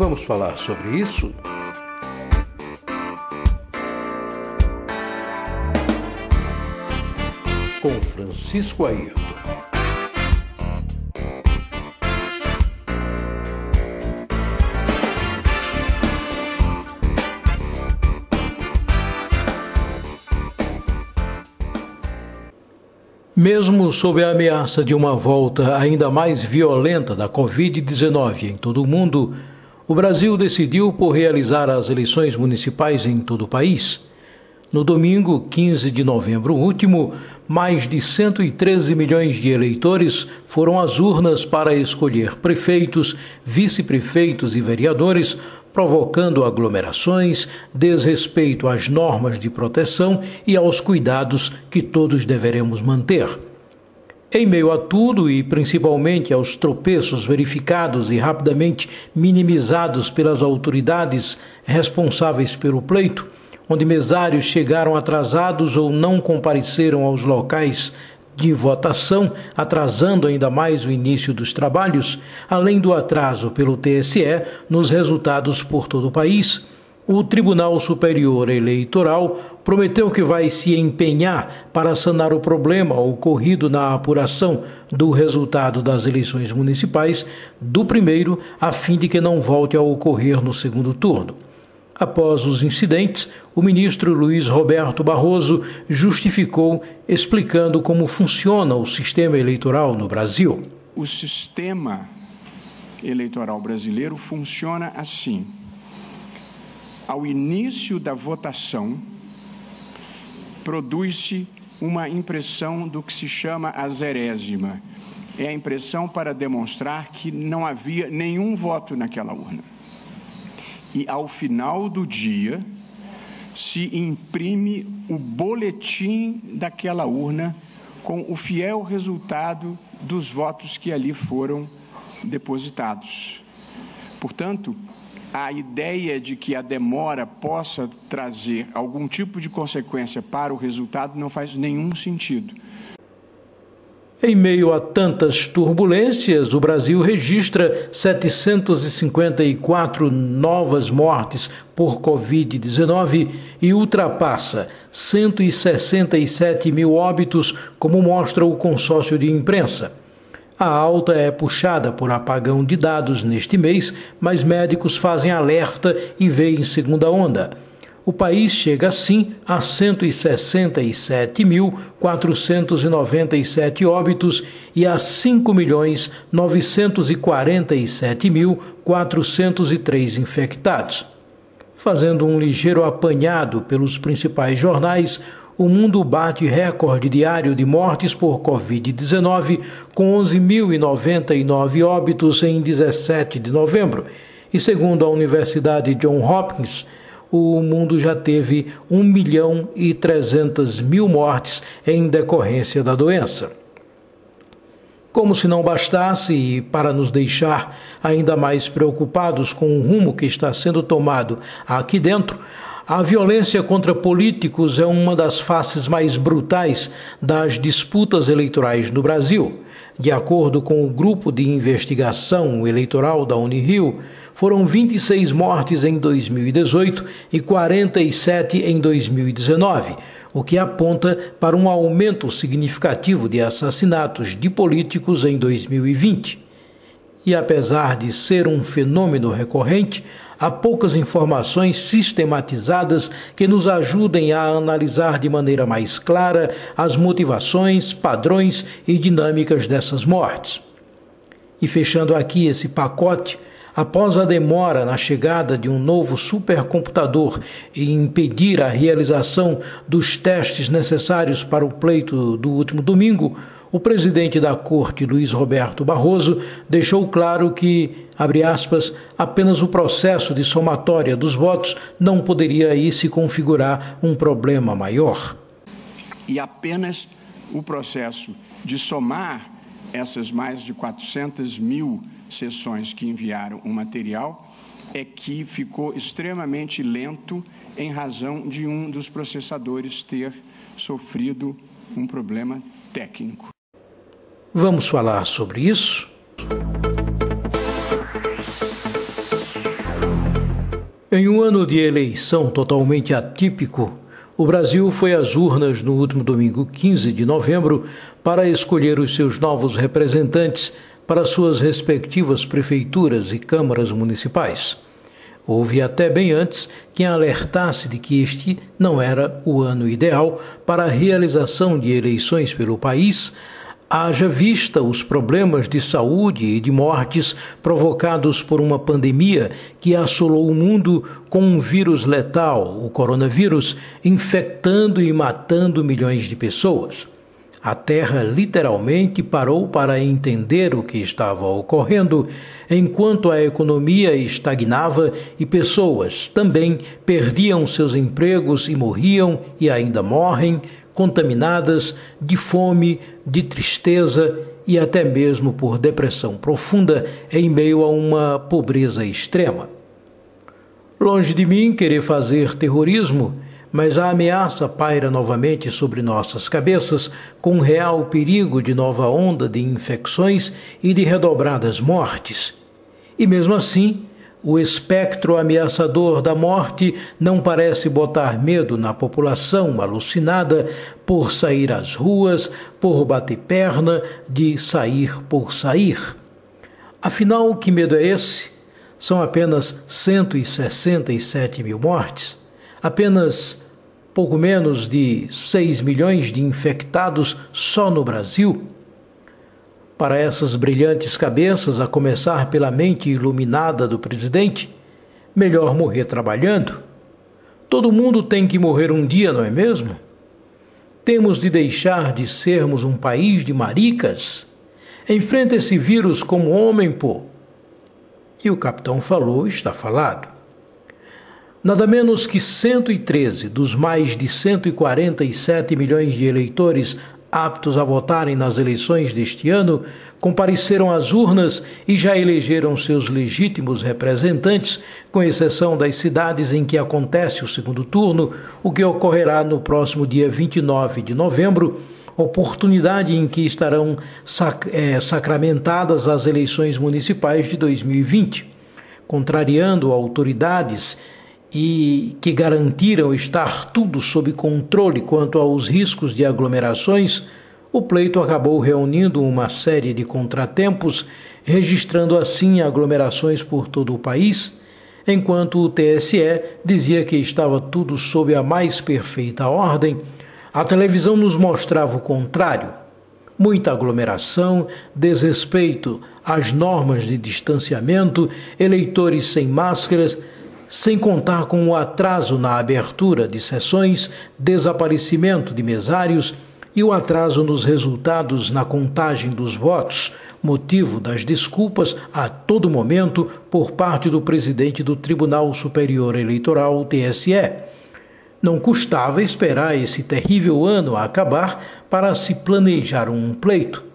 Vamos falar sobre isso? Com Francisco Ayrton. Mesmo sob a ameaça de uma volta ainda mais violenta da Covid-19 em todo o mundo, o Brasil decidiu por realizar as eleições municipais em todo o país. No domingo, 15 de novembro último, mais de 113 milhões de eleitores foram às urnas para escolher prefeitos, vice-prefeitos e vereadores provocando aglomerações, desrespeito às normas de proteção e aos cuidados que todos deveremos manter. Em meio a tudo e principalmente aos tropeços verificados e rapidamente minimizados pelas autoridades responsáveis pelo pleito, onde mesários chegaram atrasados ou não compareceram aos locais de votação, atrasando ainda mais o início dos trabalhos, além do atraso pelo TSE nos resultados por todo o país. O Tribunal Superior Eleitoral prometeu que vai se empenhar para sanar o problema ocorrido na apuração do resultado das eleições municipais do primeiro, a fim de que não volte a ocorrer no segundo turno. Após os incidentes, o ministro Luiz Roberto Barroso justificou explicando como funciona o sistema eleitoral no Brasil. O sistema eleitoral brasileiro funciona assim. Ao início da votação, produz-se uma impressão do que se chama a zerésima. É a impressão para demonstrar que não havia nenhum voto naquela urna e ao final do dia se imprime o boletim daquela urna com o fiel resultado dos votos que ali foram depositados. Portanto, a ideia de que a demora possa trazer algum tipo de consequência para o resultado não faz nenhum sentido. Em meio a tantas turbulências, o Brasil registra 754 novas mortes por Covid-19 e ultrapassa 167 mil óbitos, como mostra o consórcio de imprensa. A alta é puxada por apagão de dados neste mês, mas médicos fazem alerta e veem segunda onda o país chega assim a 167.497 óbitos e a 5.947.403 infectados. Fazendo um ligeiro apanhado pelos principais jornais, o mundo bate recorde diário de mortes por Covid-19, com 11.099 óbitos em 17 de novembro. E segundo a Universidade Johns Hopkins, o mundo já teve 1 milhão e 300 mil mortes em decorrência da doença. Como se não bastasse, e para nos deixar ainda mais preocupados com o rumo que está sendo tomado aqui dentro, a violência contra políticos é uma das faces mais brutais das disputas eleitorais no Brasil. De acordo com o Grupo de Investigação Eleitoral da Unirio, foram 26 mortes em 2018 e 47 em 2019, o que aponta para um aumento significativo de assassinatos de políticos em 2020. E apesar de ser um fenômeno recorrente, há poucas informações sistematizadas que nos ajudem a analisar de maneira mais clara as motivações, padrões e dinâmicas dessas mortes. E fechando aqui esse pacote, após a demora na chegada de um novo supercomputador e impedir a realização dos testes necessários para o pleito do último domingo, o presidente da Corte, Luiz Roberto Barroso, deixou claro que, abre aspas, apenas o processo de somatória dos votos não poderia aí se configurar um problema maior. E apenas o processo de somar essas mais de 400 mil sessões que enviaram o material é que ficou extremamente lento em razão de um dos processadores ter sofrido um problema técnico. Vamos falar sobre isso? Em um ano de eleição totalmente atípico, o Brasil foi às urnas no último domingo 15 de novembro para escolher os seus novos representantes para suas respectivas prefeituras e câmaras municipais. Houve até bem antes quem alertasse de que este não era o ano ideal para a realização de eleições pelo país, haja vista os problemas de saúde e de mortes provocados por uma pandemia que assolou o mundo com um vírus letal, o coronavírus, infectando e matando milhões de pessoas. A Terra literalmente parou para entender o que estava ocorrendo, enquanto a economia estagnava e pessoas também perdiam seus empregos e morriam e ainda morrem contaminadas de fome, de tristeza e até mesmo por depressão profunda em meio a uma pobreza extrema. Longe de mim querer fazer terrorismo, mas a ameaça paira novamente sobre nossas cabeças, com real perigo de nova onda de infecções e de redobradas mortes. E mesmo assim, o espectro ameaçador da morte não parece botar medo na população alucinada por sair às ruas, por bater perna, de sair por sair. Afinal, que medo é esse? São apenas 167 mil mortes, apenas pouco menos de 6 milhões de infectados só no Brasil para essas brilhantes cabeças, a começar pela mente iluminada do presidente, melhor morrer trabalhando. Todo mundo tem que morrer um dia, não é mesmo? Temos de deixar de sermos um país de maricas. Enfrenta esse vírus como homem, pô. E o capitão falou, está falado. Nada menos que 113 dos mais de 147 milhões de eleitores aptos a votarem nas eleições deste ano, compareceram às urnas e já elegeram seus legítimos representantes, com exceção das cidades em que acontece o segundo turno, o que ocorrerá no próximo dia 29 de novembro, oportunidade em que estarão sac é, sacramentadas as eleições municipais de 2020. Contrariando autoridades e que garantiram estar tudo sob controle quanto aos riscos de aglomerações, o pleito acabou reunindo uma série de contratempos, registrando assim aglomerações por todo o país, enquanto o TSE dizia que estava tudo sob a mais perfeita ordem, a televisão nos mostrava o contrário. Muita aglomeração, desrespeito às normas de distanciamento, eleitores sem máscaras, sem contar com o atraso na abertura de sessões, desaparecimento de mesários e o atraso nos resultados na contagem dos votos, motivo das desculpas a todo momento por parte do presidente do Tribunal Superior Eleitoral, TSE. Não custava esperar esse terrível ano acabar para se planejar um pleito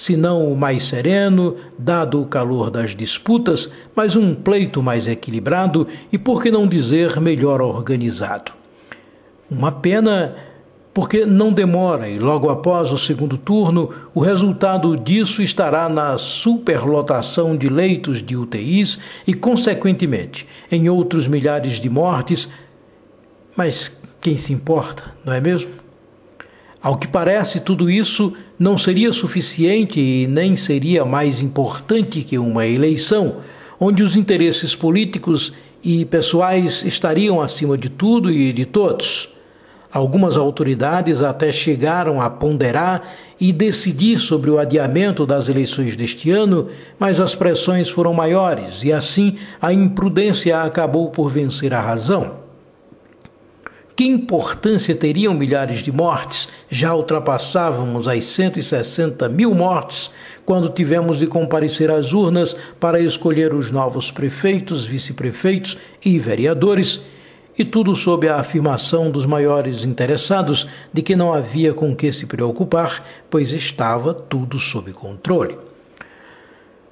se não o mais sereno, dado o calor das disputas, mas um pleito mais equilibrado e, por que não dizer, melhor organizado. Uma pena porque não demora e logo após o segundo turno, o resultado disso estará na superlotação de leitos de UTIs e, consequentemente, em outros milhares de mortes. Mas quem se importa, não é mesmo? Ao que parece, tudo isso não seria suficiente e nem seria mais importante que uma eleição, onde os interesses políticos e pessoais estariam acima de tudo e de todos. Algumas autoridades até chegaram a ponderar e decidir sobre o adiamento das eleições deste ano, mas as pressões foram maiores e assim a imprudência acabou por vencer a razão. Que importância teriam milhares de mortes? Já ultrapassávamos as 160 mil mortes quando tivemos de comparecer às urnas para escolher os novos prefeitos, vice-prefeitos e vereadores, e tudo sob a afirmação dos maiores interessados de que não havia com que se preocupar, pois estava tudo sob controle.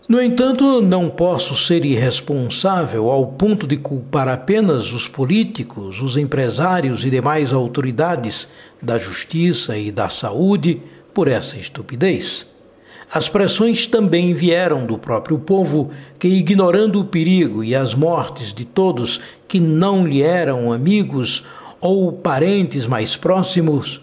No entanto, não posso ser irresponsável ao ponto de culpar apenas os políticos, os empresários e demais autoridades da justiça e da saúde por essa estupidez. As pressões também vieram do próprio povo, que, ignorando o perigo e as mortes de todos que não lhe eram amigos ou parentes mais próximos,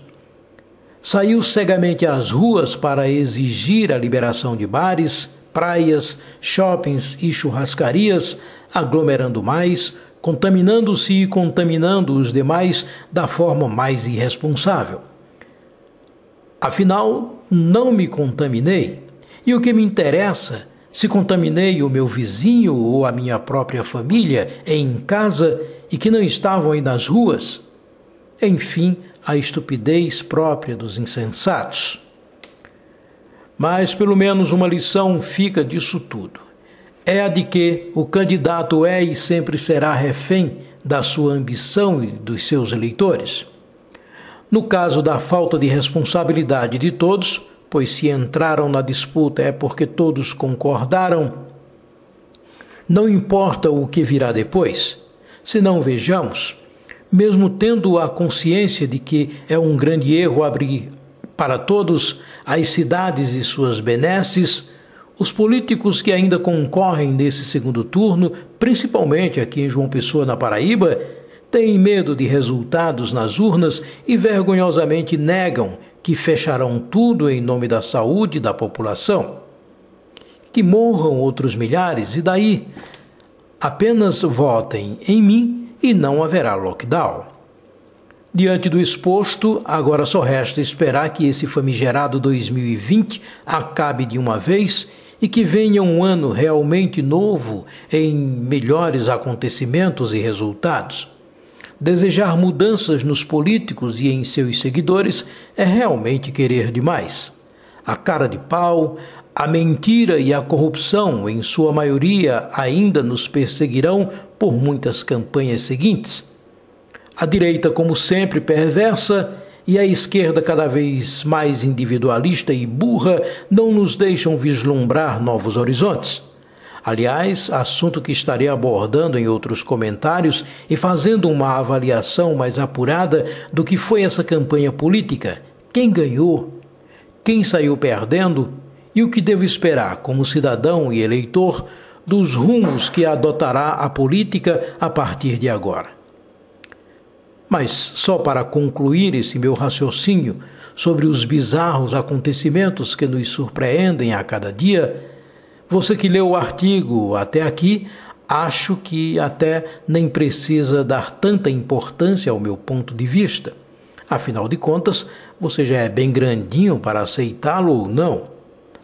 saiu cegamente às ruas para exigir a liberação de bares, praias, shoppings e churrascarias, aglomerando mais, contaminando-se e contaminando os demais da forma mais irresponsável. Afinal, não me contaminei, e o que me interessa se contaminei o meu vizinho ou a minha própria família em casa e que não estavam aí nas ruas? Enfim, a estupidez própria dos insensatos. Mas pelo menos uma lição fica disso tudo. É a de que o candidato é e sempre será refém da sua ambição e dos seus eleitores. No caso da falta de responsabilidade de todos, pois se entraram na disputa é porque todos concordaram, não importa o que virá depois. Se não vejamos, mesmo tendo a consciência de que é um grande erro abrir para todos as cidades e suas benesses, os políticos que ainda concorrem nesse segundo turno, principalmente aqui em João Pessoa, na Paraíba, têm medo de resultados nas urnas e vergonhosamente negam que fecharão tudo em nome da saúde da população. Que morram outros milhares e daí? Apenas votem em mim e não haverá lockdown. Diante do exposto, agora só resta esperar que esse famigerado 2020 acabe de uma vez e que venha um ano realmente novo em melhores acontecimentos e resultados. Desejar mudanças nos políticos e em seus seguidores é realmente querer demais. A cara de pau, a mentira e a corrupção, em sua maioria, ainda nos perseguirão por muitas campanhas seguintes. A direita, como sempre, perversa e a esquerda, cada vez mais individualista e burra, não nos deixam vislumbrar novos horizontes. Aliás, assunto que estarei abordando em outros comentários e fazendo uma avaliação mais apurada do que foi essa campanha política, quem ganhou, quem saiu perdendo e o que devo esperar como cidadão e eleitor dos rumos que adotará a política a partir de agora. Mas só para concluir esse meu raciocínio sobre os bizarros acontecimentos que nos surpreendem a cada dia, você que leu o artigo até aqui, acho que até nem precisa dar tanta importância ao meu ponto de vista. Afinal de contas, você já é bem grandinho para aceitá-lo ou não.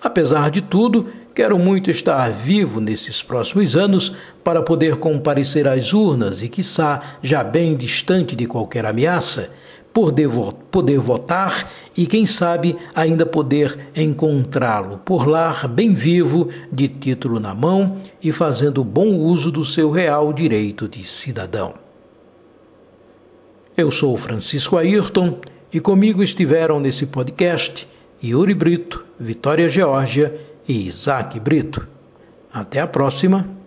Apesar de tudo, quero muito estar vivo nesses próximos anos para poder comparecer às urnas e, quiçá, já bem distante de qualquer ameaça, poder, votar e, quem sabe, ainda poder encontrá-lo por lá, bem vivo, de título na mão e fazendo bom uso do seu real direito de cidadão. Eu sou Francisco Ayrton e comigo estiveram nesse podcast Yuri Brito, Vitória Geórgia e Isaac Brito. Até a próxima